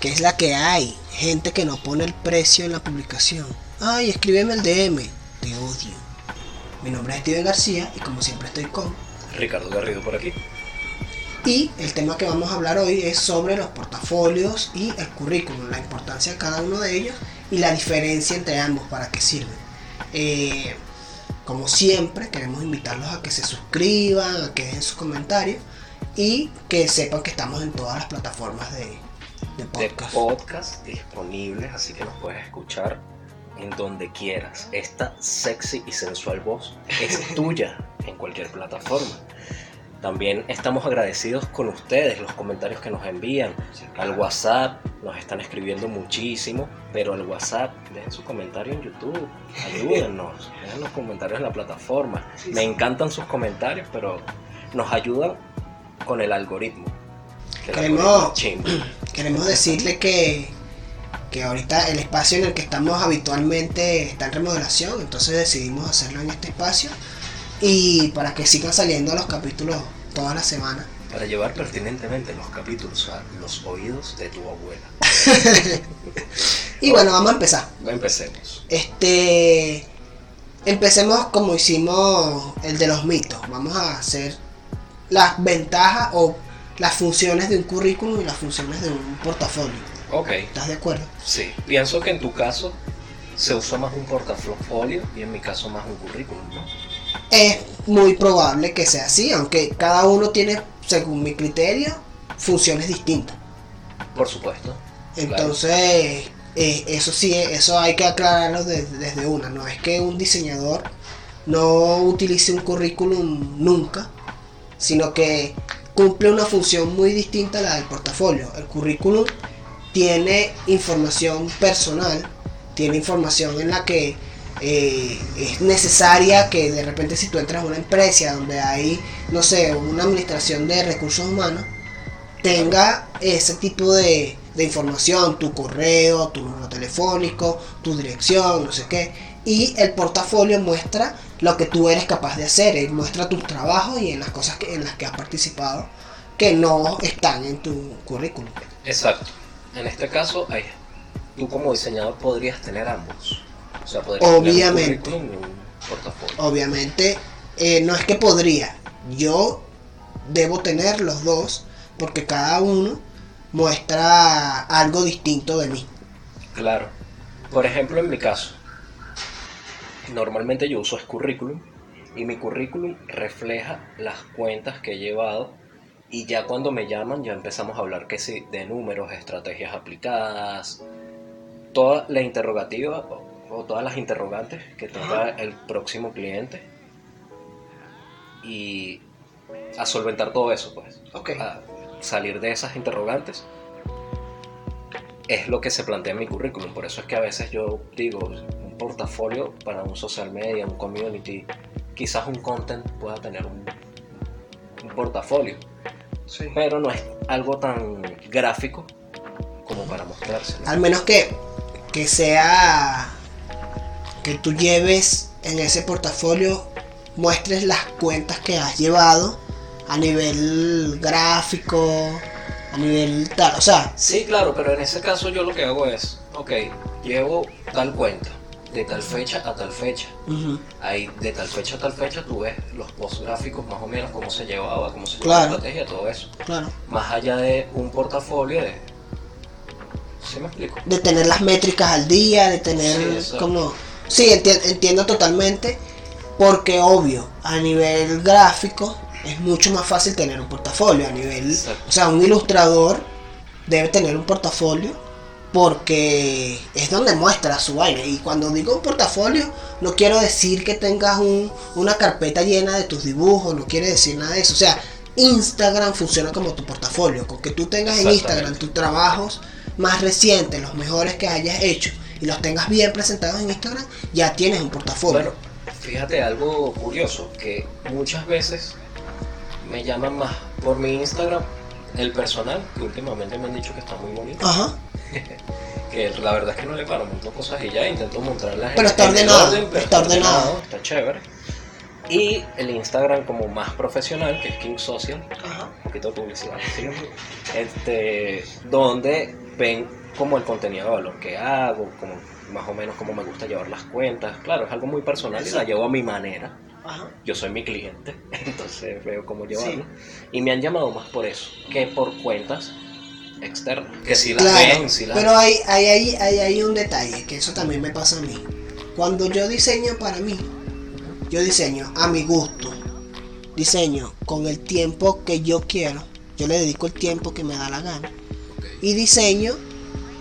que es la que hay. Gente que no pone el precio en la publicación. Ay, escríbeme el DM. Te odio. Mi nombre es Steven García y como siempre estoy con. Ricardo Garrido por aquí. Y el tema que vamos a hablar hoy es sobre los portafolios y el currículum, la importancia de cada uno de ellos y la diferencia entre ambos, para qué sirven. Eh, como siempre, queremos invitarlos a que se suscriban, a que dejen sus comentarios y que sepan que estamos en todas las plataformas de, de podcast. De podcast disponibles, así que nos puedes escuchar en donde quieras. Esta sexy y sensual voz es tuya en cualquier plataforma. También estamos agradecidos con ustedes, los comentarios que nos envían al WhatsApp, nos están escribiendo muchísimo, pero al WhatsApp, dejen su comentario en YouTube, ayúdennos, dejen los comentarios en la plataforma. Me encantan sus comentarios, pero nos ayudan con el algoritmo. Queremos, queremos decirle que, que ahorita el espacio en el que estamos habitualmente está en remodelación, entonces decidimos hacerlo en este espacio y para que sigan saliendo los capítulos toda la semana. Para llevar pertinentemente los capítulos a los oídos de tu abuela. y bueno, vamos a empezar. Empecemos. Este. Empecemos como hicimos el de los mitos. Vamos a hacer las ventajas o las funciones de un currículum y las funciones de un portafolio. Ok. ¿Estás de acuerdo? Sí. Pienso que en tu caso se usa más un portafolio y en mi caso más un currículum, ¿no? Es muy probable que sea así, aunque cada uno tiene, según mi criterio, funciones distintas. Por supuesto. Entonces, eh, eso sí, eso hay que aclararlo desde una. No es que un diseñador no utilice un currículum nunca, sino que cumple una función muy distinta a la del portafolio. El currículum tiene información personal, tiene información en la que eh, es necesaria que de repente si tú entras a una empresa donde hay, no sé, una administración de recursos humanos, tenga ese tipo de, información, tu correo, tu número telefónico, tu dirección, no sé qué. Y el portafolio muestra lo que tú eres capaz de hacer, muestra tus trabajos y en las cosas que, en las que has participado que no están en tu currículum. Exacto. En este caso, tú como diseñador podrías tener ambos obviamente, obviamente, eh, no es que podría, yo debo tener los dos porque cada uno muestra algo distinto de mí. Claro. Por ejemplo, en mi caso, normalmente yo uso es currículum y mi currículum refleja las cuentas que he llevado y ya cuando me llaman ya empezamos a hablar que sí, de números, estrategias aplicadas, toda la interrogativa o todas las interrogantes que tenga el próximo cliente y a solventar todo eso, pues. A salir de esas interrogantes es lo que se plantea en mi currículum. Por eso es que a veces yo digo, portafolio para un social media, un community, quizás un content pueda tener un, portafolio. Pero no es algo tan gráfico como para mostrarse. Al menos que, que sea que tú lleves en ese portafolio, muestres las cuentas que has llevado a nivel gráfico, a nivel tal, o sea. Sí, claro, pero en ese caso yo lo que hago es, ok, llevo tal cuenta, de tal fecha a tal fecha. Ahí, de tal fecha a tal fecha, tú ves los post gráficos más o menos, cómo se llevaba, cómo se llevaba la estrategia, todo eso. Claro. Más allá de un portafolio de. ¿Sí me explico? De tener las métricas al día, de tener como Sí, entiendo totalmente, porque obvio, a nivel gráfico es mucho más fácil tener un portafolio, a nivel, o sea, un ilustrador debe tener un portafolio porque es donde muestra su vaina. Y cuando digo un portafolio, no quiero decir que tengas una carpeta llena de tus dibujos, no quiere decir nada de eso. O sea, Instagram funciona como tu portafolio. Con que tú tengas en Instagram tus trabajos más recientes, los mejores que hayas hecho, y los tengas bien presentados en Instagram, ya tienes un portafolio. Bueno, fíjate algo curioso, que muchas veces me llaman más por mi Instagram el personal, que últimamente me han dicho que está muy bonito. Ajá. que la verdad es que no le paro, monto cosas y ya intento montarlas pero está ordenado, está, ordenado. está chévere. Y el Instagram como más profesional, que es King Social, un poquito de publicidad, este, donde ven como el contenido de valor que hago, como más o menos cómo me gusta llevar las cuentas. Claro, es algo muy personal y la Exacto. llevo a mi manera. Ajá. Yo soy mi cliente, entonces veo cómo llevarlo. Y me han llamado más por eso que por cuentas externas. Que si Claro, ven, si las pero hay, hay, hay, hay, hay un detalle, que eso también me pasa a mí. Cuando yo diseño para mí, yo diseño a mi gusto, diseño con el tiempo que yo quiero, yo le dedico el tiempo que me da la gana, y diseño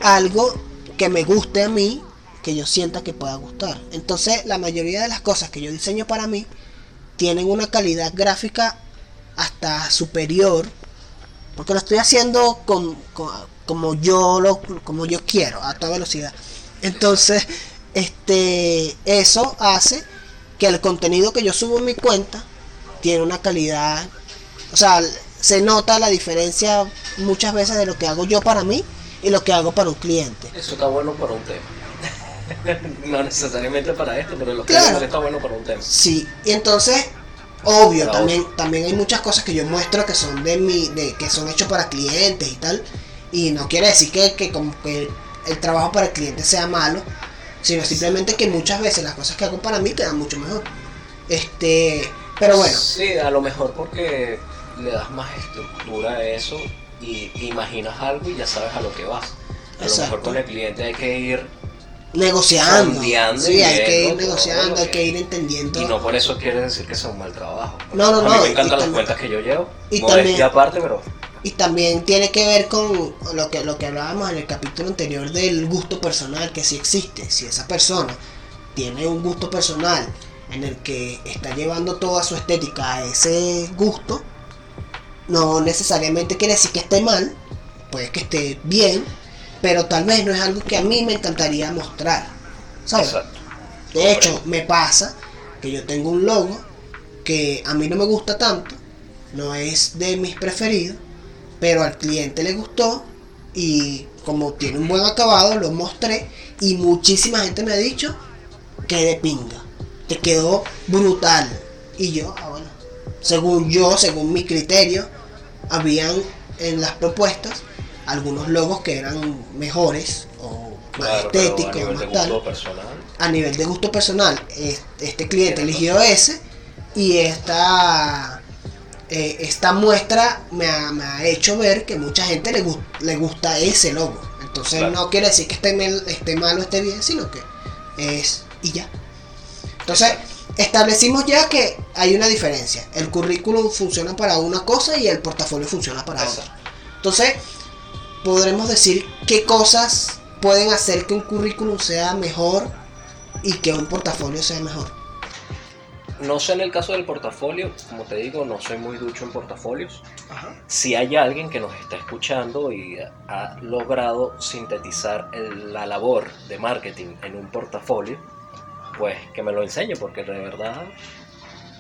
algo que me guste a mí, que yo sienta que pueda gustar. Entonces, la mayoría de las cosas que yo diseño para mí tienen una calidad gráfica hasta superior porque lo estoy haciendo con, con- como yo lo como yo quiero a toda velocidad entonces este eso hace que el contenido que yo subo en mi cuenta tiene una calidad o sea se nota la diferencia muchas veces de lo que hago yo para mí y lo que hago para un cliente Eso está bueno para un tema. no necesariamente para esto, pero lo que Claro. está bueno para un tema. Sí, y entonces, obvio, también, también hay muchas cosas que yo muestro que son de mi, de, que son hechos para clientes y tal. Y no quiere decir que, que como que el trabajo para el cliente sea malo, sino simplemente que muchas veces las cosas que hago para mí quedan mucho mejor. Este, pero bueno, Sí, a lo mejor porque le das más estructura a eso y imaginas algo y ya sabes a lo que vas. A lo mejor con el cliente hay que ir negociando. Sondeando Sí, hay que ir negociando, hay que- ir entendiendo. y no por eso quiere decir que sea un mal trabajo. No, no, a mí no, me y encantan las también- cuentas que yo llevo. y también- aparte, pero Y también tiene que ver con lo que, lo que hablábamos en el capítulo anterior del gusto personal, que sí existe. Si esa persona tiene un gusto personal en el que está llevando toda su estética a ese gusto, no necesariamente quiere decir que esté mal, puede que esté bien, pero tal vez no es algo que a mí me encantaría mostrar. ¿Sabes? exacto. De hecho, me pasa que yo tengo un logo que a mí no me gusta tanto, no es de mis preferidos, pero al cliente le gustó y como tiene un buen acabado lo mostré y muchísima gente me ha dicho que de pinga, te quedó brutal. Y yo, ah bueno, según yo, según mi criterio, habían en las propuestas algunos logos que eran mejores o más Claro, pero a estéticos, nivel de más tal gusto personal. a nivel de gusto personal, es- este cliente eligió ese y esta, eh, esta muestra me ha, me ha hecho ver que mucha gente le, gus- le gusta ese logo. Entonces Claro. no quiere decir que esté, mel- esté mal o esté bien, sino que es y ya. Entonces establecimos ya que hay una diferencia. El currículum funciona para una cosa y el portafolio funciona para otra. Entonces, podremos decir qué cosas pueden hacer que un currículum sea mejor y que un portafolio sea mejor. No sé en el caso del portafolio, como te digo, no soy muy ducho en portafolios. Si hay alguien que nos está escuchando y ha logrado sintetizar el- la labor de marketing en un portafolio, pues que me lo enseñe, porque de verdad,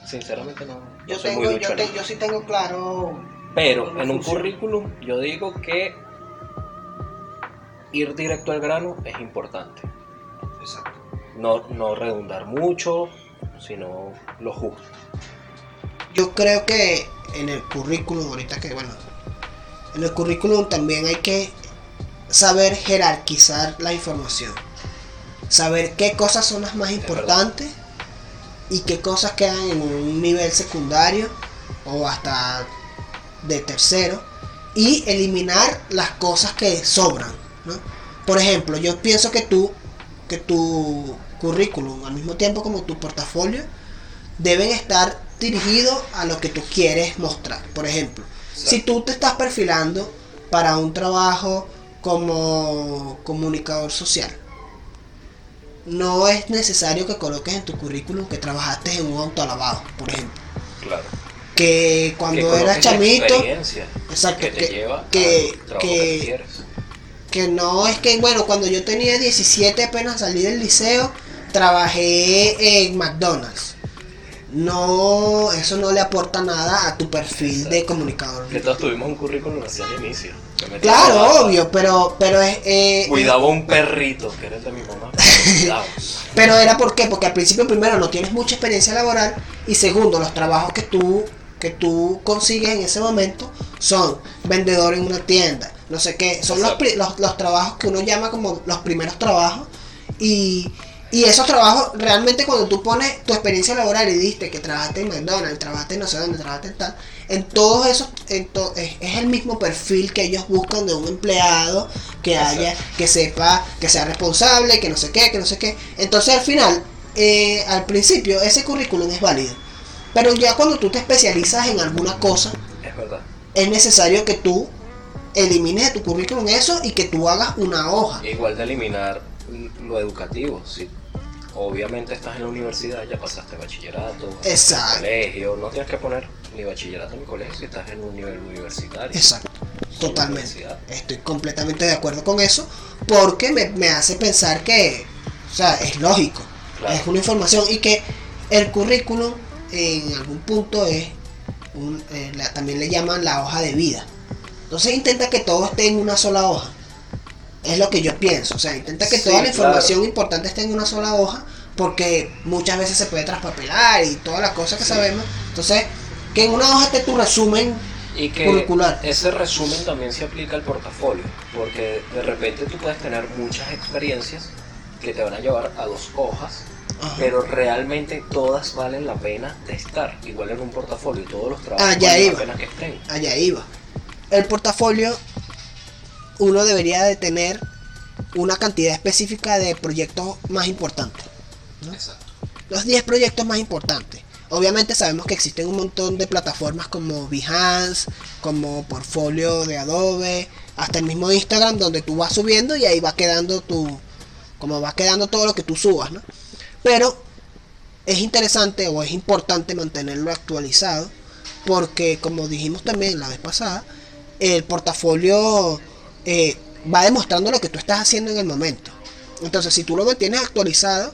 sinceramente no, no Yo, soy tengo, muy ducho yo, te- yo sí tengo claro. Pero en un currículum yo digo que ir directo al grano es importante. Exacto. No, no redundar mucho, sino lo justo. Yo creo que en el currículum, ahorita que bueno, en el currículum también hay que saber jerarquizar la información. Saber qué cosas son las más importantes y qué cosas quedan en un nivel secundario o hasta de tercero y eliminar las cosas que sobran. ¿No? Por ejemplo, yo pienso que tú, que tu currículum, al mismo tiempo como tu portafolio, deben estar dirigidos a lo que tú quieres mostrar. Por ejemplo, si tú te estás perfilando para un trabajo como comunicador social, no es necesario que coloques en tu currículum que trabajaste en un autolavado, por ejemplo. Claro. Que cuando Que eras chamito, experiencia exacto, que te que- lleva que- que- que, quieres. Que no es que, bueno, cuando yo tenía 17 apenas salí del liceo, trabajé en McDonald's. No, eso no le aporta nada a tu perfil de comunicador. Que todos tuvimos un currículum así al inicio. Claro, la- obvio, pero, pero es... eh, Cuidaba un perrito, que era el de mi mamá. pero. Pero era por qué? Porque al principio primero no tienes mucha experiencia laboral y segundo los trabajos que tú que tú consigues en ese momento son vendedor en una tienda, no sé qué. Son los, los, los trabajos que uno llama como los primeros trabajos. Y, y esos trabajos, realmente cuando tú pones tu experiencia laboral y diste que trabajaste en McDonald's, trabajaste en no sé dónde, trabajaste en tal, en todos esos, en to- es, es el mismo perfil que ellos buscan de un empleado que haya, que sepa, que sea responsable, que no sé qué, que no sé qué. Entonces al final, eh, al principio, ese currículum es válido. Pero ya cuando tú te especializas en alguna cosa, Es verdad. es necesario que tú elimines de tu currículum eso y que tú hagas una hoja. Igual de eliminar lo educativo. Si obviamente estás en la universidad, ya pasaste bachillerato, Exacto. colegio, no tienes que poner ni bachillerato ni colegio si estás en un nivel universitario. Exacto. Totalmente. Estoy completamente de acuerdo con eso porque me, me hace pensar que, o sea, es lógico. Claro. Es una información y que el currículum en algún punto es, un- eh, la- también le llaman la hoja de vida. Entonces intenta que todo esté en una sola hoja. Es lo que yo pienso. O sea, intenta que Sí, toda la claro. información importante esté en una sola hoja porque muchas veces se puede traspapelar y todas las cosas que Sí. sabemos. Entonces, que en una hoja esté tu resumen Y que curricular. ese resumen también se aplica al portafolio, porque de repente tú puedes tener muchas experiencias que te van a llevar a dos hojas, Ajá. pero realmente todas valen la pena de estar. Igual en un portafolio, todos los trabajos Ah, valen iba. la pena que estén. allá iba. El portafolio, uno debería de tener una cantidad específica de proyectos más importantes. ¿no? Exacto. Los 10 proyectos más importantes. Obviamente sabemos que existen un montón de plataformas como Behance, como Portfolio de Adobe, hasta el mismo Instagram donde tú vas subiendo y ahí va quedando tu, como va quedando todo lo que tú subas, ¿no? Pero es interesante o es importante mantenerlo actualizado porque como dijimos también la vez pasada, el portafolio eh, va demostrando lo que tú estás haciendo en el momento. Entonces, si tú lo mantienes actualizado,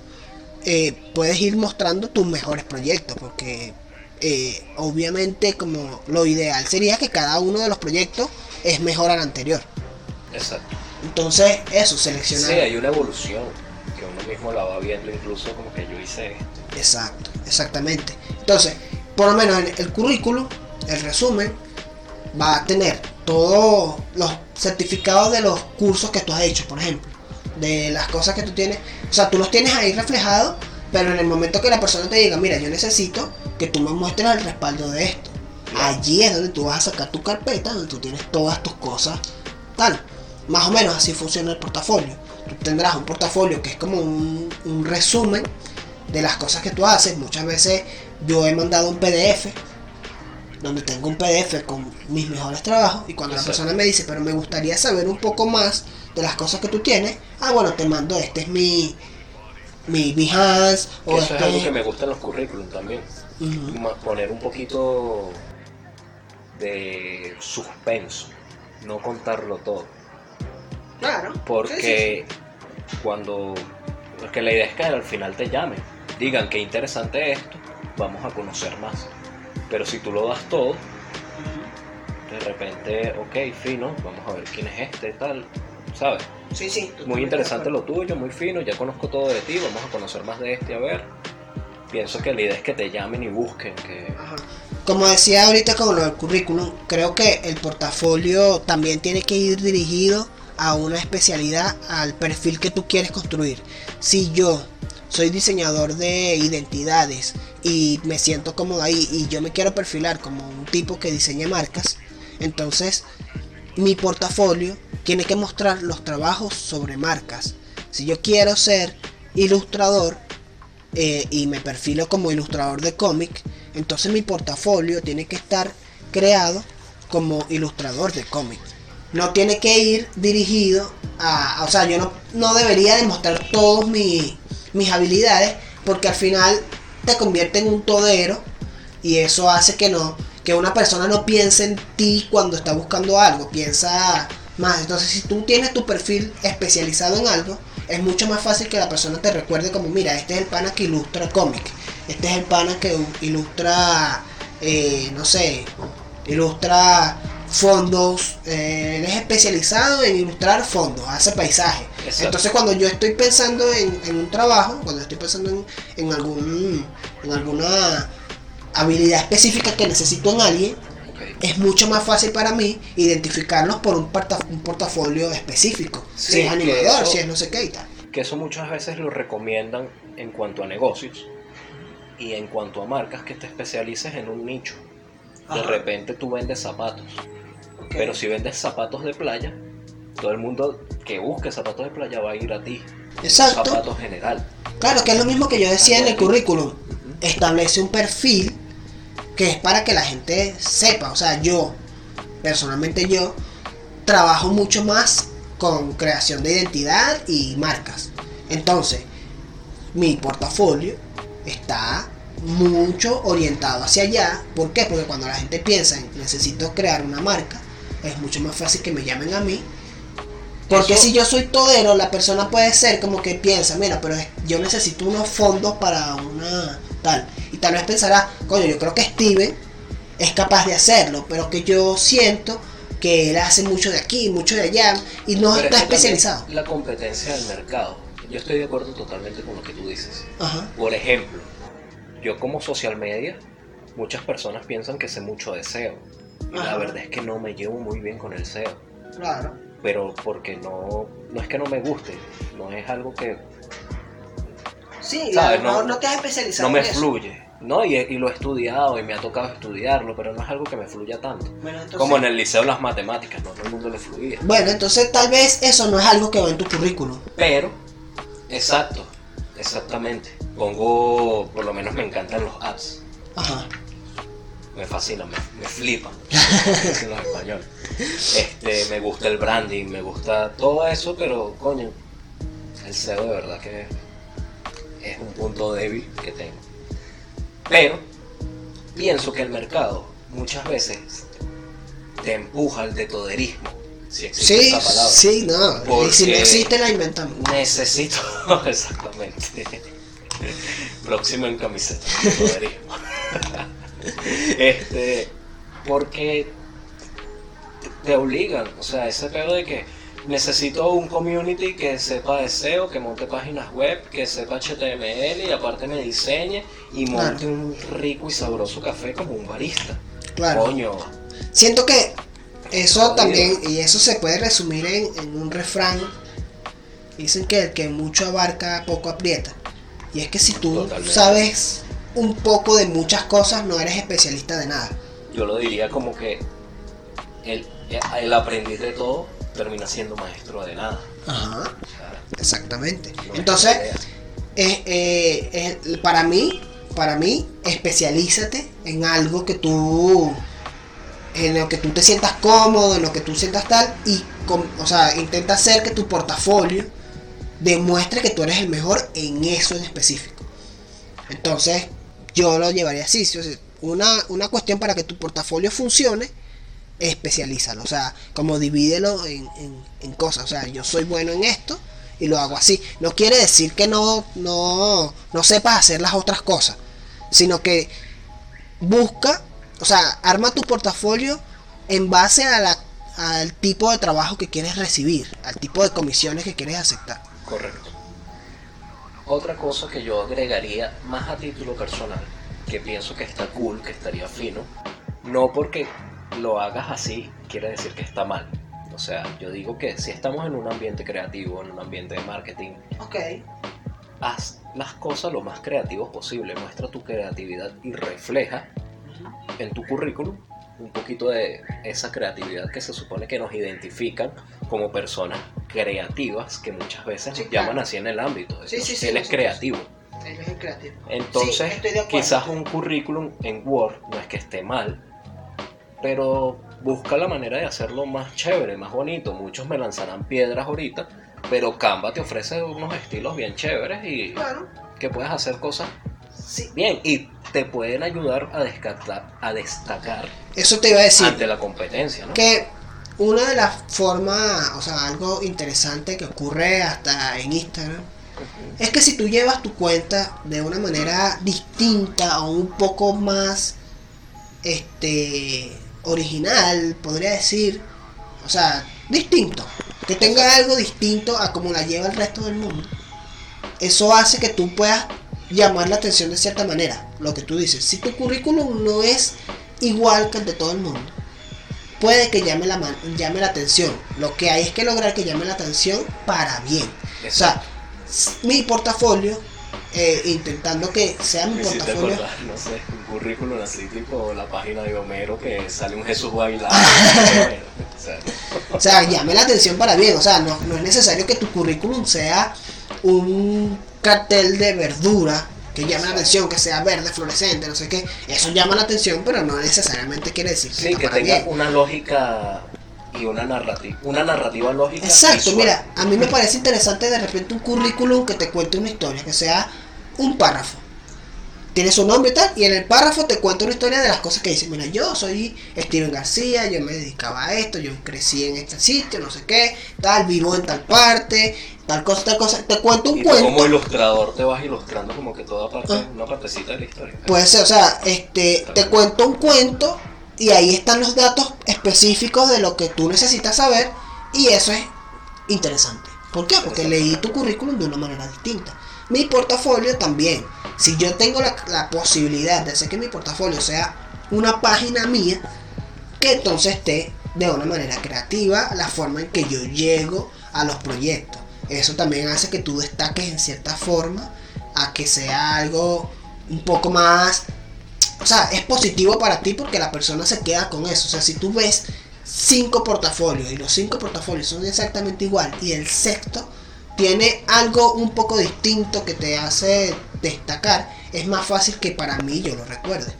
eh, puedes ir mostrando tus mejores proyectos, porque eh, obviamente como lo ideal sería que cada uno de los proyectos es mejor al anterior. Exacto. Entonces, eso, seleccionar. Sí, hay una evolución que uno mismo la va viendo, incluso como que yo hice esto. Exacto, exactamente. Entonces, por lo menos en el currículum, el resumen, va a tener todos los certificados de los cursos que tú has hecho, por ejemplo. De las cosas que tú tienes. O sea, tú los tienes ahí reflejados, pero en el momento que la persona te diga, mira, yo necesito que tú me muestres el respaldo de esto. Allí es donde tú vas a sacar tu carpeta, donde tú tienes todas tus cosas, tal. Más o menos así funciona el portafolio. Tú tendrás un portafolio que es como un, un resumen de las cosas que tú haces. Muchas veces yo he mandado un PDF donde tengo un PDF con mis mejores trabajos y cuando la persona me dice, pero me gustaría saber un poco más de las cosas que tú tienes, ah bueno, te mando este es mi mi Behance o eso este es algo que me gusta en los currículum también. Poner un poquito de suspenso, no contarlo todo. Claro. Porque cuando. Porque la idea es que al final te llamen, digan qué interesante es esto, vamos a conocer más. Pero si tú lo das todo, de repente, ok, fino, vamos a ver quién es este, tal, ¿sabes? Sí, sí. Muy interesante lo tuyo, muy fino, ya conozco todo de ti, vamos a conocer más de este, a ver. Pienso que la idea es que te llamen y busquen, que Ajá. Como decía ahorita con lo del currículum, creo que el portafolio también tiene que ir dirigido a una especialidad, al perfil que tú quieres construir. Si yo soy diseñador de identidades y me siento cómodo ahí y yo me quiero perfilar como un tipo que diseña marcas, entonces mi portafolio tiene que mostrar los trabajos sobre marcas. Si yo quiero ser ilustrador, eh, y me perfilo como ilustrador de cómic, entonces mi portafolio tiene que estar creado como ilustrador de cómic. No tiene que ir dirigido a, o sea, yo no, no debería demostrar todas mis habilidades porque al final te convierte en un todero y eso hace que no, que una persona no piense en ti cuando está buscando algo, piensa más. Entonces, si tú tienes tu perfil especializado en algo, es mucho más fácil que la persona te recuerde como, mira, este es el pana que ilustra cómic, este es el pana que ilustra, eh, no sé, ilustra fondos, eh, él es especializado en ilustrar fondos, hace paisajes. Exacto. Entonces cuando yo estoy pensando en, en un trabajo, cuando estoy pensando en, en algún en alguna habilidad específica que necesito en alguien, es mucho más fácil para mí identificarlos por un, porta- un portafolio específico. Sí, si es animador, eso- si es no sé qué y tal. que eso muchas veces lo recomiendan en cuanto a negocios y en cuanto a marcas que te especialices en un nicho. De Ajá. repente tú vendes zapatos, pero si vendes zapatos de playa, todo el mundo que busque zapatos de playa va a ir a ti. Exacto. Zapatos general. Claro, que es lo mismo que yo decía en el currículum. Establece un perfil que es para que la gente sepa. O sea, yo, personalmente yo, trabajo mucho más con creación de identidad y marcas. Entonces, mi portafolio está mucho orientado hacia allá. ¿Por qué? Porque cuando la gente piensa en necesito crear una marca, es mucho más fácil que me llamen a mí porque Eso- si yo soy todero, la persona puede ser como que piensa, mira, pero yo necesito unos fondos para una tal. Y tal vez pensará, coño, yo creo que Steven es capaz de hacerlo, pero que yo siento que él hace mucho de aquí, mucho de allá, y no Pero está es que también especializado. La competencia del mercado. Yo estoy de acuerdo totalmente con lo que tú dices. Ajá. Por ejemplo, yo como social media, muchas personas piensan que sé mucho de SEO. La verdad es que no me llevo muy bien con el SEO. Claro. Pero porque no, no es que no me guste, no es algo que Sí, ¿Sabes? no, No- no te has especializado no me en eso. fluye. ¿no? Y, y lo he estudiado y me ha tocado estudiarlo, pero no es algo que me fluya tanto. Bueno, entonces- Como en el liceo las matemáticas, no todo el mundo le fluía. Bueno, entonces tal vez eso no es algo que va en tu currículum. Pero, exacto, exactamente. Pongo, por lo menos me encantan los apps. Ajá. Me fascinan, me, me dicen los españoles. Este, me gusta el branding, me gusta todo eso, pero coño, el SEO de verdad que es un punto débil que tengo. Pero pienso que el mercado muchas veces te empuja al detoderismo, si existe Sí, esa palabra. sí, no. Y si no Porque- existe, la inventamos. Necesito, exactamente. Próximo en camiseta. este, porque te obligan, o sea, ese pedo de que necesito un community que sepa de SEO, que monte páginas web, que sepa HTML y aparte me diseñe y monte Claro. un rico y sabroso café como un barista. Claro. Coño, Siento que eso también, y eso se puede resumir en, en un refrán. Dicen que el que mucho abarca, poco aprieta. Y es que si tú Totalmente. sabes un poco de muchas cosas, no eres especialista de nada. yo lo diría como que el, el aprendiz de todo termina siendo maestro de nada. Ajá, O sea, exactamente. no Entonces, eh, eh, para mí, para mí, especialízate en algo que tú, en lo que tú te sientas cómodo, en lo que tú sientas tal, y, com- o sea, intenta hacer que tu portafolio demuestre que tú eres el mejor en eso en específico. Entonces, yo lo llevaría así. Una, una cuestión para que tu portafolio funcione, especialízalo. O sea, como divídelo en, en- en cosas. O sea, yo soy bueno en esto y lo hago así. No quiere decir que no, no, no sepas hacer las otras cosas, sino que busca, o sea, arma tu portafolio en base a la, al tipo de trabajo que quieres recibir, al tipo de comisiones que quieres aceptar. Correcto. Otra cosa que yo agregaría más a título personal, que pienso que está cool, que estaría fino, no porque lo hagas así quiere decir que está mal. O sea, yo digo que si estamos en un ambiente creativo, en un ambiente de marketing, Ok. haz las cosas lo más creativos posible, muestra tu creatividad y refleja en tu currículum un poquito de esa creatividad que se supone que nos identifican como personas creativas que muchas veces Sí, nos claro. llaman así en el ámbito. Sí, Él es creativo. Eres el creativo. Entonces, acuerdo. quizás un currículum en Word no es que esté mal, pero busca la manera de hacerlo más chévere, más bonito. Muchos me lanzarán piedras ahorita, pero Canva te ofrece unos estilos bien chéveres y Claro. que puedes hacer cosas Sí. bien y te pueden ayudar a destacar, a destacar Eso te iba a decir. ante la competencia, ¿no? Que una de las formas, o sea, algo interesante que ocurre hasta en Instagram, es que si tú llevas tu cuenta de una manera distinta o un poco más este original, podría decir, o sea, distinto, que tenga algo distinto a como la lleva el resto del mundo. Eso hace que tú puedas llamar la atención de cierta manera, lo que tú dices. Si tu currículum no es igual que el de todo el mundo, puede que llame la, llame la atención. Lo que hay es que lograr que llame la atención para bien. O sea, mi portafolio, eh, intentando que sea mi Me portafolio. acordar, no sé, un currículum así tipo la página de Homero que sale un Jesús bailando. o sea, O sea, llame la atención para bien. O sea, no, no es necesario que tu currículum sea un cartel de verdura que llame la atención, que sea verde, fluorescente, no sé qué. Eso llama la atención, pero no necesariamente quiere decir que sí, está que para tenga bien. una lógica y una narrativa, una narrativa lógica. Exacto, visual. mira, a mí me parece interesante de repente un currículum que te cuente una historia, que sea un párrafo. Tiene su nombre y tal, y en el párrafo te cuenta una historia de las cosas que dice. Mira, yo soy Steven García, yo me dedicaba a esto, yo crecí en este sitio, no sé qué, tal, vivo en tal parte, tal cosa, tal cosa. Te cuento un Y tú cuento. como ilustrador te vas ilustrando como que toda parte, Ah. una partecita de la historia. Puede ser, o sea, este, te cuento un cuento y ahí están los datos específicos de lo que tú necesitas saber y eso es interesante. ¿Por qué? Porque leí tu currículum de una manera distinta. Mi portafolio también. Si yo tengo la, la posibilidad de hacer que mi portafolio sea una página mía, que entonces esté de una manera creativa la forma en que yo llego a los proyectos. Eso también hace que tú destaques en cierta forma a que sea algo un poco más o sea, es positivo para ti porque la persona se queda con eso. O sea, si tú ves cinco portafolios y los cinco portafolios son exactamente igual y el sexto tiene algo un poco distinto que te hace destacar, es más fácil que para mí yo lo recuerde.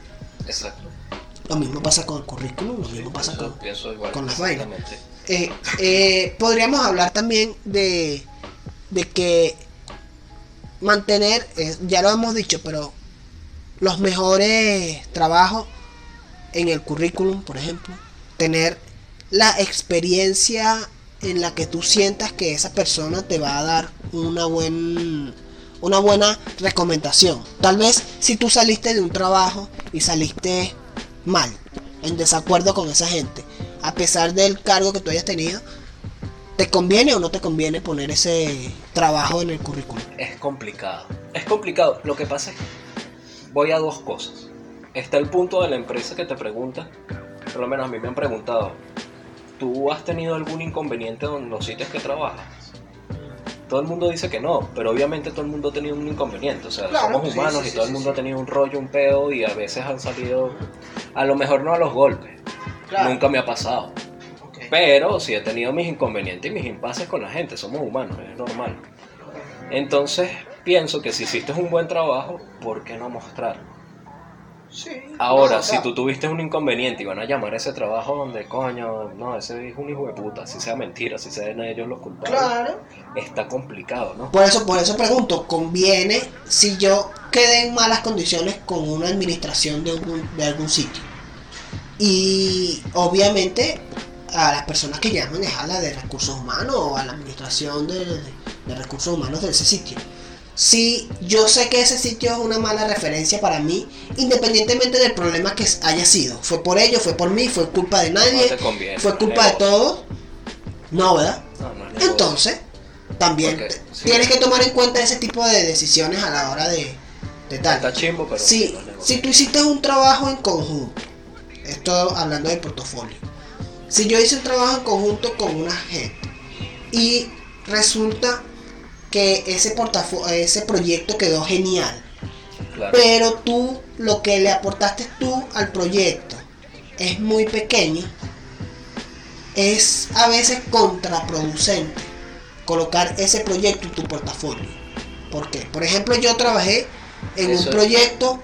Exacto. Lo mismo pasa con el currículum, lo Sí, mismo pasa con... las vainas. Eh, eh, podríamos hablar también de, de que mantener, eh, ya lo hemos dicho, pero los mejores trabajos en el currículum, por ejemplo, tener la experiencia en la que tú sientas que esa persona te va a dar una buen una buena recomendación. Tal vez si tú saliste de un trabajo y saliste mal, en desacuerdo con esa gente, a pesar del cargo que tú hayas tenido, ¿te conviene o no te conviene poner ese trabajo en el currículum? Es complicado. Es complicado. Lo que pasa es que voy a dos cosas. Está el punto de la empresa que te pregunta, por lo menos a mí me han preguntado, ¿tú has tenido algún inconveniente en los sitios que trabajas? Todo el mundo dice que no, pero obviamente todo el mundo ha tenido un inconveniente. O sea, Claro, somos sí, humanos sí, y sí, todo el sí, mundo sí. ha tenido un rollo, un pedo y a veces han salido, a lo mejor no a los golpes. Nunca me ha pasado. Pero sí he tenido mis inconvenientes y mis impases con la gente, somos humanos, es normal. Entonces, pienso que si hiciste un buen trabajo, ¿por qué no mostrarlo? Ahora, si tú tuviste un inconveniente y van a llamar a ese trabajo donde, coño, no, ese es un hijo de puta, si sea mentira, si sean ellos los culpables, Claro. está complicado, ¿no? Por eso, por eso pregunto, ¿conviene si yo quedé en malas condiciones con una administración de algún sitio? Y obviamente a las personas que llaman es a la de recursos humanos o a la administración de, de recursos humanos de ese sitio. Si yo sé que ese sitio es una mala referencia para mí, independientemente del problema que haya sido, fue por ellos, fue por mí, fue culpa de nadie, conviene. fue culpa de todos, no, ¿verdad? No, no. Entonces, también Porque, sí. tienes que tomar en cuenta ese tipo de decisiones a la hora de, de tal. Está chimbo, pero Si, si tú hiciste un trabajo en conjunto, esto hablando del portafolio, si yo hice un trabajo en conjunto con una gente y resulta que ese, portafo- ese proyecto quedó genial, Claro. pero tú lo que le aportaste tú al proyecto es muy pequeño, es a veces contraproducente colocar ese proyecto en tu portafolio. ¿Por qué? Por ejemplo, yo trabajé en Eso un proyecto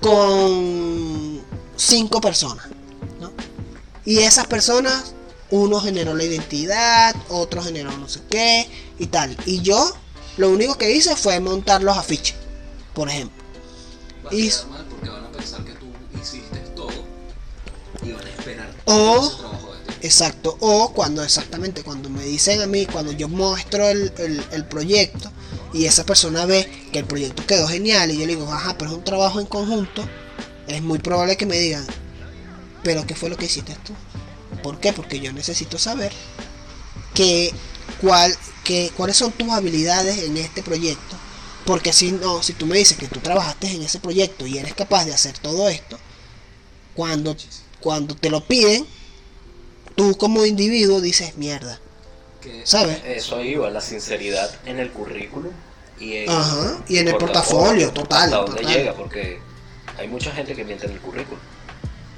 con cinco personas. Y esas personas, uno generó la identidad, otro generó no sé qué y tal. Y yo lo único que hice fue montar los afiches, por ejemplo. Y- a mal porque van a pensar que tú hiciste todo y van a esperar O-. Exacto. O cuando exactamente, cuando me dicen a mí, cuando yo muestro el, el- el proyecto y esa persona ve que el proyecto quedó genial y yo le digo, ajá, pero es un trabajo en conjunto, es muy probable que me digan, pero ¿qué fue lo que hiciste tú? ¿Por qué? Porque yo necesito saber que, cuál, que, cuáles son tus habilidades en este proyecto. Porque si no, si tú me dices que tú trabajaste en ese proyecto y eres capaz de hacer todo esto, cuando, cuando te lo piden, tú como individuo dices, mierda, ¿sabes? Eso iba, la sinceridad en el currículum y en, Ajá, y en el portafolio, total, Hasta dónde llega, porque hay mucha gente que miente en el currículum.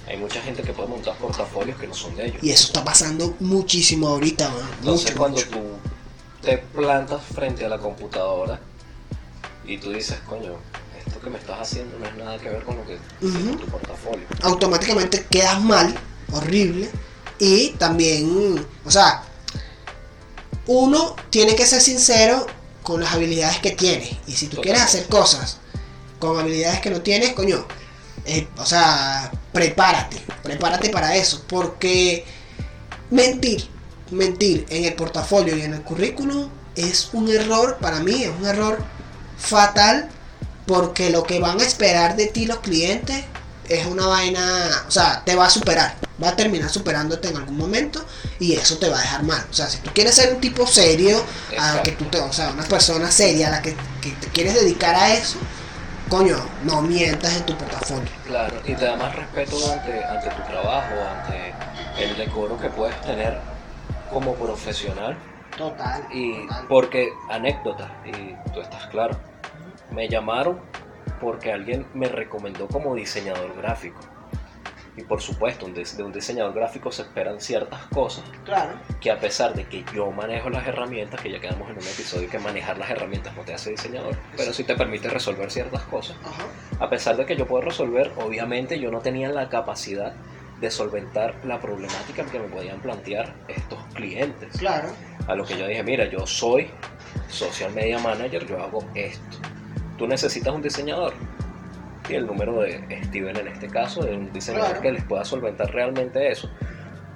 Hay mucha gente que puede montar portafolios que no son de ellos. Y eso está pasando muchísimo ahorita, weón. Entonces Mucho, cuando mucho. tú te plantas frente a la computadora y tú dices, coño, esto que me estás haciendo no es nada que ver con lo que tu portafolio. automáticamente quedas mal, horrible, y también, o sea, uno tiene que ser sincero con las habilidades que tiene, y si tú quieres hacer cosas con habilidades que no tienes, coño, eh, o sea, prepárate, prepárate para eso, porque mentir, mentir en el portafolio y en el currículum es un error, para mí es un error fatal, porque lo que van a esperar de ti los clientes es una vaina, o sea, te va a superar, va a terminar superándote en algún momento y eso te va a dejar mal. O sea, si tú quieres ser un tipo serio, a que tú te, o sea, una persona seria a la que, que te quieres dedicar a eso, coño, no mientas en tu portafolio. Claro, y te da más respeto ante, ante tu trabajo, ante el decoro que puedes tener como profesional. Total. Y porque, anécdota, y tú estás claro, me llamaron porque alguien me recomendó como diseñador gráfico. Y por supuesto, un de un diseñador gráfico se esperan ciertas cosas Claro. que a pesar de que yo manejo las herramientas, que ya quedamos en un episodio que manejar las herramientas no te hace diseñador, pero sí te permite resolver ciertas cosas. Ajá. A pesar de que yo puedo resolver, obviamente yo no tenía la capacidad de solventar la problemática que me podían plantear estos clientes. Claro. A lo que yo dije, mira, yo soy social media manager, yo hago esto. Tú necesitas un diseñador. Y el número de Steven en este caso, de un diseñador Claro. que les pueda solventar realmente eso.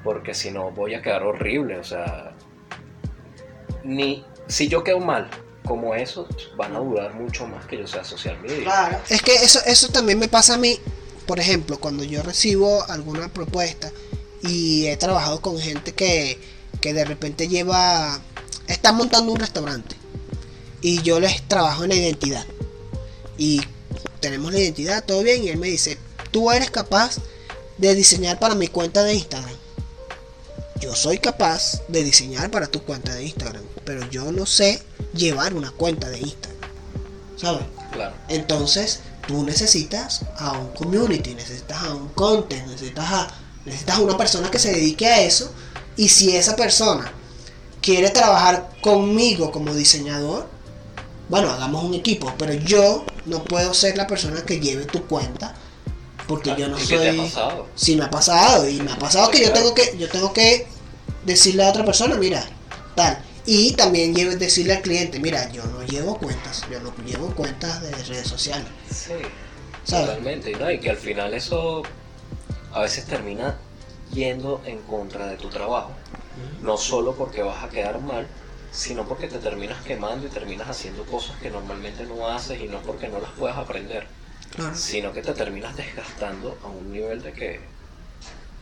Porque si no voy a quedar horrible. O sea, ni si yo quedo mal como eso, van a durar mucho más que yo sea social media. Claro. Es que eso, eso también me pasa a mí, por ejemplo, cuando yo recibo alguna propuesta y he trabajado con gente que, que de repente lleva, está montando un restaurante y yo les trabajo en la identidad y tenemos la identidad, todo bien y él me dice, tú eres capaz de diseñar para mi cuenta de Instagram. Yo soy capaz de diseñar para tu cuenta de Instagram, pero yo no sé llevar una cuenta de Instagram. ¿Sabes? Claro. Entonces, tú necesitas a un community, necesitas a un content, necesitas a, necesitas a una persona que se dedique a eso. Y si esa persona quiere trabajar conmigo como diseñador, bueno, hagamos un equipo, pero yo no puedo ser la persona que lleve tu cuenta porque yo no ¿Y qué te ha soy pasado? Sí, me ha pasado y me ha pasado que yo tengo que yo tengo que decirle a otra persona, mira, tal. Y también llevo- decirle al cliente, mira, yo no llevo cuentas, yo no llevo cuentas de redes sociales. Sí, ¿Sabes? totalmente. ¿no? Y que al final eso a veces termina yendo en contra de tu trabajo. No solo porque vas a quedar mal, sino porque te terminas quemando y terminas haciendo cosas que normalmente no haces y no porque no las puedas aprender, Claro. sino que te terminas desgastando a un nivel de que,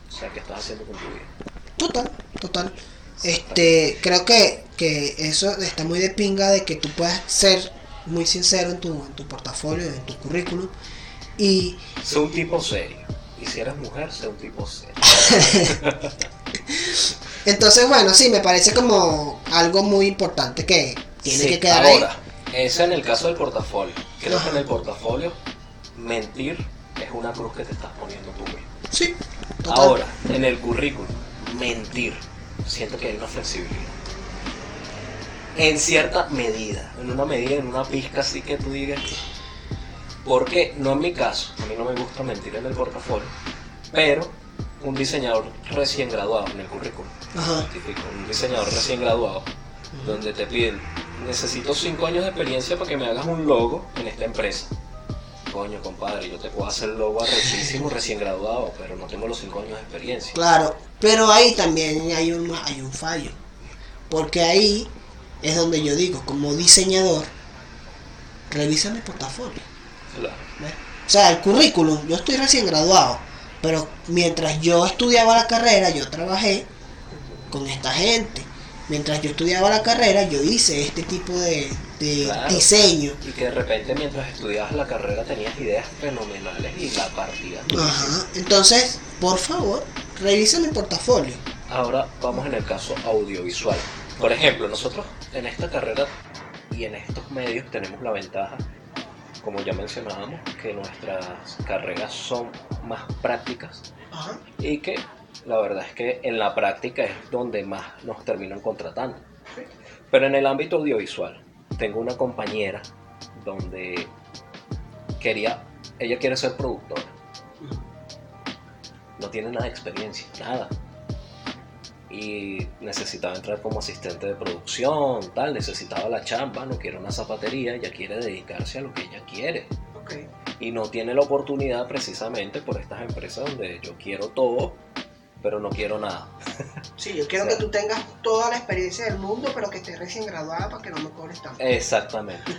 o sea, ¿qué estás haciendo con tu vida? Total, total. Este, creo que, que eso está muy de pinga de que tú puedas ser muy sincero en tu, en tu portafolio, en tu currículum. Y Sé un tipo serio. Y si eres mujer, sé un tipo serio. entonces, bueno, sí, me parece como algo muy importante que tiene Sí, que quedar ahí. ahora, Eso en el caso del portafolio. Creo Ajá. que en el portafolio, mentir es una cruz que te estás poniendo tú mismo. Sí, total. Ahora, en el currículum, mentir. Siento que hay una flexibilidad. En cierta medida, en una medida, en una pizca así que tú digas. Porque no en mi caso, a mí no me gusta mentir en el portafolio, pero un diseñador recién graduado en el currículum, Ajá. típico, un diseñador recién graduado, donde te piden, necesito 5 años de experiencia para que me hagas un logo en esta empresa. Coño, compadre, yo te puedo hacer el logo arrechísimo recién graduado, pero no tengo los 5 años de experiencia. Claro, pero ahí también hay un, hay un fallo. Porque ahí es donde yo digo, como diseñador, revisa mi portafolio. Claro. O sea, el currículum, yo estoy recién graduado, pero mientras yo estudiaba la carrera, yo trabajé con esta gente. Mientras yo estudiaba la carrera, yo hice este tipo de, de Claro. diseño. Y que de repente mientras estudiabas la carrera tenías ideas fenomenales y la partida. Ajá. Entonces, por favor, revisa mi portafolio. Ahora vamos en el caso audiovisual. Por ejemplo, nosotros en esta carrera y en estos medios tenemos la ventaja, como ya mencionábamos, que nuestras carreras son más prácticas Ajá. y que la verdad es que en la práctica es donde más nos terminan contratando. Pero en el ámbito audiovisual, tengo una compañera donde quería, ella quiere ser productora. No tiene nada de experiencia, nada. Y necesitaba entrar como asistente de producción, tal, necesitaba la chamba, no quiere una zapatería, ella quiere dedicarse a lo que ella quiere Ok. y no tiene la oportunidad precisamente por estas empresas donde yo quiero todo, pero no quiero nada. Sí, yo quiero O sea- que tú tengas toda la experiencia del mundo, pero que estés recién graduada para que no me cobres tanto. Exactamente.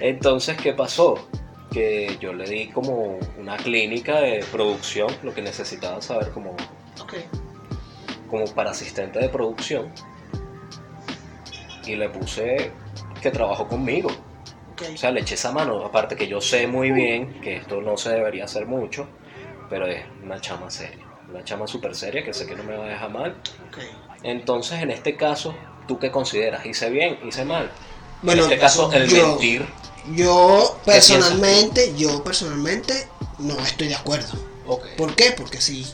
Entonces, ¿qué pasó? Que yo le di como una clínica de producción, lo que necesitaba saber como. Como para asistente de producción, y le puse que trabajó conmigo. O sea, le eché esa mano, aparte que yo sé muy bien que esto no se debería hacer mucho, pero es una chama seria, una chama súper seria que sé que no me va a dejar mal. Entonces, en este caso, ¿tú qué consideras? ¿Hice bien? ¿Hice mal? Bueno, en este caso, el yo- mentir. Yo ¿Qué piensas personalmente, yo personalmente no estoy de acuerdo. ¿Por qué? Porque si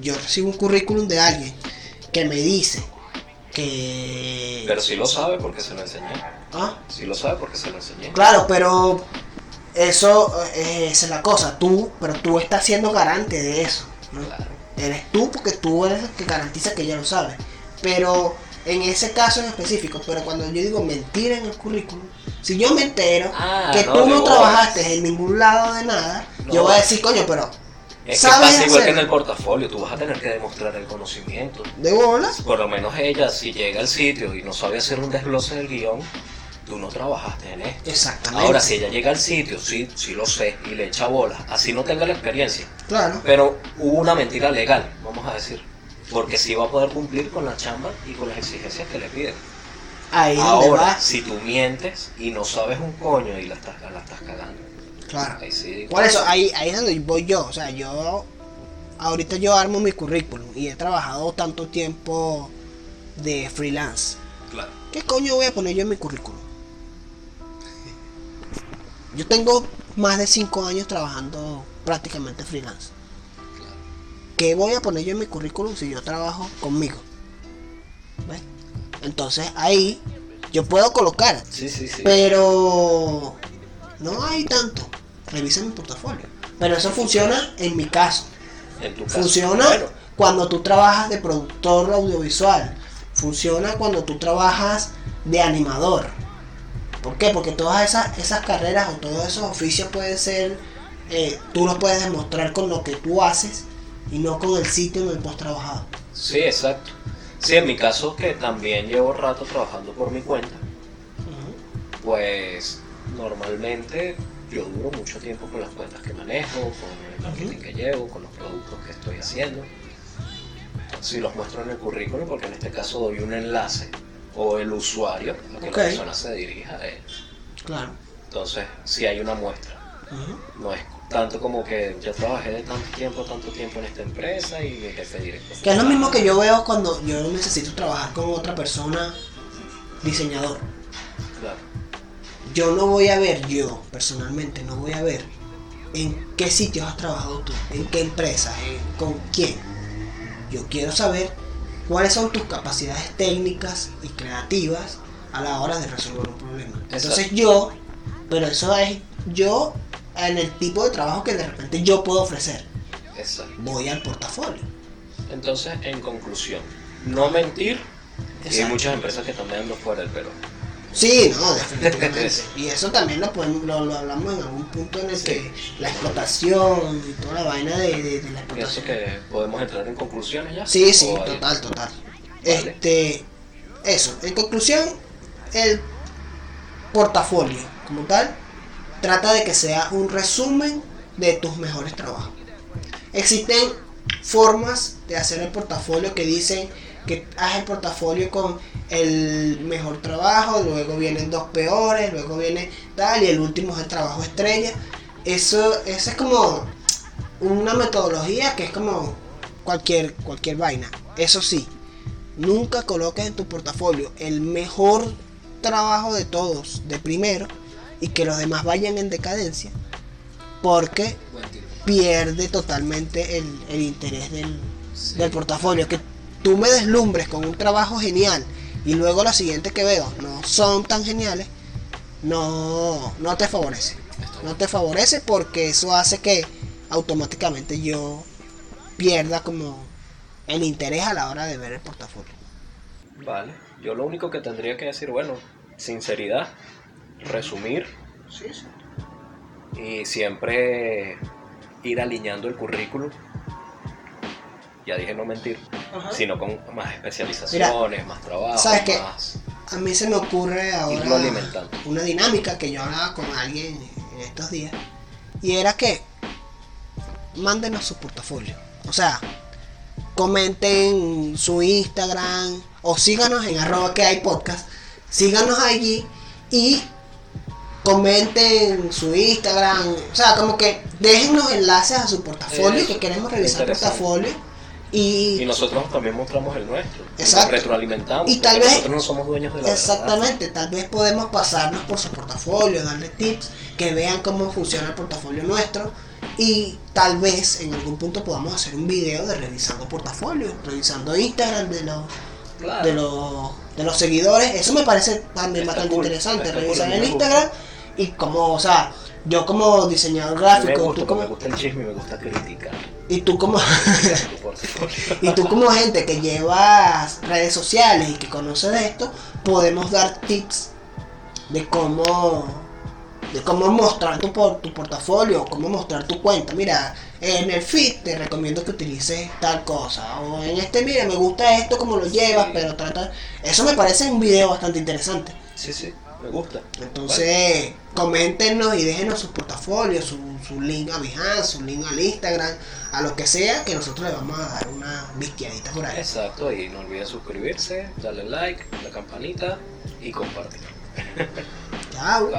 yo recibo un currículum de alguien que me dice que... Pero sí lo sabe porque se lo enseñé. Ah, Sí lo sabe porque se lo enseñé. Claro, pero eso eh, es la cosa, tú, pero tú estás siendo garante de eso. ¿no? Claro. Eres tú porque tú eres el que garantiza que ella lo sabe. Pero en ese caso en específico, pero cuando yo digo mentir en el currículum, si yo me entero Ah, que no, tú no trabajaste en ningún lado de nada, No. yo voy a decir, coño, pero Es que ¿Sabes pasa igual que en el portafolio, tú vas a tener que demostrar el conocimiento. de bolas. Por lo menos ella, si llega al sitio y no sabe hacer un desglose del guion, tú no trabajaste en esto. Exactamente. Ahora, si ella llega al sitio, sí, sí lo sé, y le echa bolas, así no tenga la experiencia. Claro. Pero hubo una mentira legal, vamos a decir. Porque sí va a poder cumplir con la chamba y con las exigencias que le piden. Ahí donde Ahora, si tú mientes y no sabes un coño y la estás, la estás cagando. Claro. Ahí sí. Por eso, ahí, ahí es donde voy yo. O sea, yo. Ahorita yo armo mi currículum y he trabajado tanto tiempo de freelance. Claro. ¿Qué coño voy a poner yo en mi currículum? Yo tengo más de 5 años trabajando prácticamente freelance. ¿Qué voy a poner yo en mi currículum si yo trabajo conmigo? ¿Ves? Entonces ahí yo puedo colocar, Sí, sí, sí. pero no hay tanto. Revisa mi portafolio. Pero eso funciona en mi caso. En tu caso. Funciona Bueno, cuando tú trabajas de productor audiovisual. Funciona cuando tú trabajas de animador. ¿Por qué? Porque todas esas, esas carreras o todos esos oficios pueden ser, eh, tú los puedes demostrar con lo que tú haces y no con el sitio en el que has trabajado. sí, exacto. Sí, en mi caso, que también llevo rato trabajando por mi cuenta, pues normalmente yo duro mucho tiempo con las cuentas que manejo, con el marketing que llevo, con los productos que estoy haciendo. Si los muestro en el currículum, porque en este caso doy un enlace o el usuario a que la persona se dirija a él. Claro. Entonces, si hay una muestra. No es tanto como que yo trabajé de tanto tiempo, tanto tiempo en esta empresa y mi jefe directo. Que es lo mismo que yo veo cuando yo necesito trabajar con otra persona diseñador. Claro. Yo no voy a ver, yo personalmente no voy a ver en qué sitios has trabajado tú, en qué empresas, con quién. Yo quiero saber cuáles son tus capacidades técnicas y creativas a la hora de resolver un problema. Entonces Exacto. yo, pero eso es yo en el tipo de trabajo que de repente yo puedo ofrecer. Exacto. Voy al portafolio. Entonces, en conclusión, no mentir. Y hay muchas empresas que están dando fuera el pelo. Sí, no, definitivamente. Y eso también lo, podemos, lo, lo hablamos en algún punto en el que la explotación y toda la vaina de, de- de la explotación. que podemos entrar en conclusiones ya. Sí, sí, ¿O hay- total, total. Vale. Este, eso, en conclusión, el portafolio como tal trata de que sea un resumen de tus mejores trabajos. Existen formas de hacer el portafolio que dicen que haz el portafolio con el mejor trabajo, luego vienen dos peores, luego viene tal y el último es el trabajo estrella. Eso, eso es como una metodología que es como cualquier, cualquier vaina. Eso sí, nunca coloques en tu portafolio el mejor trabajo de todos de primero y que los demás vayan en decadencia porque pierde totalmente el, el interés del, Sí. del portafolio. Que tú me deslumbres con un trabajo genial y luego la siguiente que veo no son tan geniales, no, no te favorece. No te favorece porque eso hace que automáticamente yo pierda como el interés a la hora de ver el portafolio. Vale, yo lo único que tendría que decir, bueno, sinceridad, resumir y siempre ir alineando el currículum. Ya dije no mentir, sino con más especializaciones, más trabajo, ¿sabes qué? más A mí se me ocurre ahora una dinámica que yo hablaba con alguien en estos días y era que mándenos su portafolio. O sea, comenten su Instagram o síganos en arroba que hay podcast. Síganos allí y comenten su Instagram. O sea, como que déjennos enlaces a su portafolio que queremos revisar el portafolio. Y, Y nosotros también mostramos el nuestro. Exacto. Retroalimentamos. Y tal vez- Nosotros no somos dueños de la verdad. Exactamente, tal vez podemos pasarnos por su portafolio, darle tips, que vean cómo funciona el portafolio nuestro y tal vez en algún punto podamos hacer un video de revisando portafolios, revisando Instagram de los Claro. de los de los seguidores, eso me parece también Está bastante cool, interesante, cool, revisar me el gusta. Instagram y como, o sea, yo como diseñador me gráfico, gusta, tú porque me como gusta el chisme y me gusta criticar y tú como. Y tú como gente que lleva redes sociales y que conoce de esto, podemos dar tips de cómo de cómo mostrar tu, por- tu portafolio, cómo mostrar tu cuenta. Mira, en el feed te recomiendo que utilices tal cosa. O en este, mira, me gusta esto, cómo lo llevas, Sí. pero trata... Eso me parece un video bastante interesante. Sí, sí, me gusta. Entonces, coméntenos y déjenos sus portafolios, su, su link a Behance, su link al Instagram, a lo que sea, que nosotros le vamos a dar una vistiadita por ahí. Exacto, y no olviden suscribirse, darle like, la campanita y compartir. Chao.